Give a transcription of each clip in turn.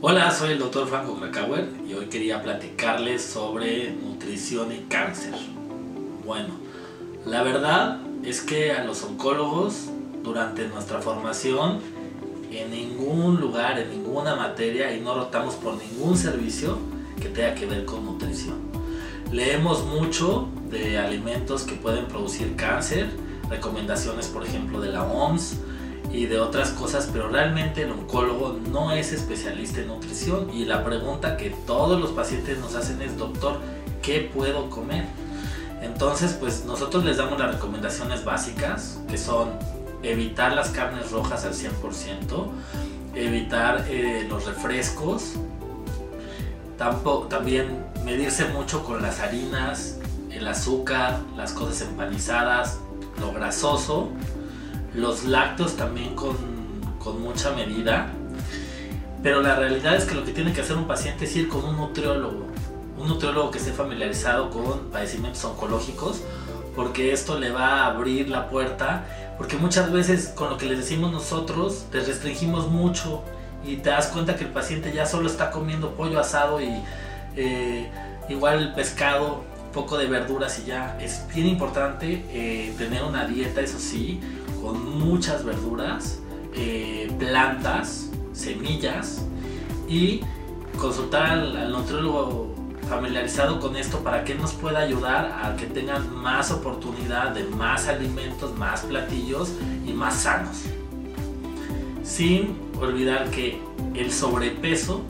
Hola, soy el doctor Franco Krakauer y hoy quería platicarles sobre nutrición y cáncer. Bueno, la verdad es que a los oncólogos durante nuestra formación en ningún lugar, en ninguna materia y no rotamos por ningún servicio que tenga que ver con nutrición. Leemos mucho de alimentos que pueden producir cáncer, recomendaciones por ejemplo de la OMS, y de otras cosas, pero realmente el oncólogo no es especialista en nutrición y la pregunta que todos los pacientes nos hacen es, doctor, ¿qué puedo comer? Entonces, pues nosotros les damos las recomendaciones básicas, que son evitar las carnes rojas al 100%, evitar eh, los refrescos, tampoco, también medirse mucho con las harinas, el azúcar, las cosas empanizadas, lo grasoso, los lácteos también con, con mucha medida. Pero la realidad es que lo que tiene que hacer un paciente es ir con un nutriólogo, un nutriólogo que esté familiarizado con padecimientos oncológicos, porque esto le va a abrir la puerta, porque muchas veces con lo que les decimos nosotros, te restringimos mucho y te das cuenta que el paciente ya solo está comiendo pollo asado y eh, igual el pescado, un poco de verduras y ya. Es bien importante eh, tener una dieta, eso sí, con muchas verduras, eh, plantas, semillas y consultar al, nutriólogo familiarizado con esto para que nos pueda ayudar a que tengan más oportunidad de más alimentos, más platillos y más sanos. Sin olvidar que el sobrepeso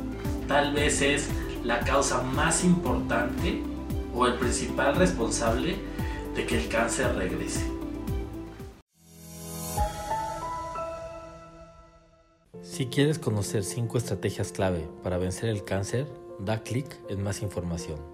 tal vez es la causa más importante o el principal responsable de que el cáncer regrese. Si quieres conocer 5 estrategias clave para vencer el cáncer, da clic en más información.